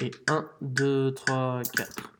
Et 1, 2, 3, 4.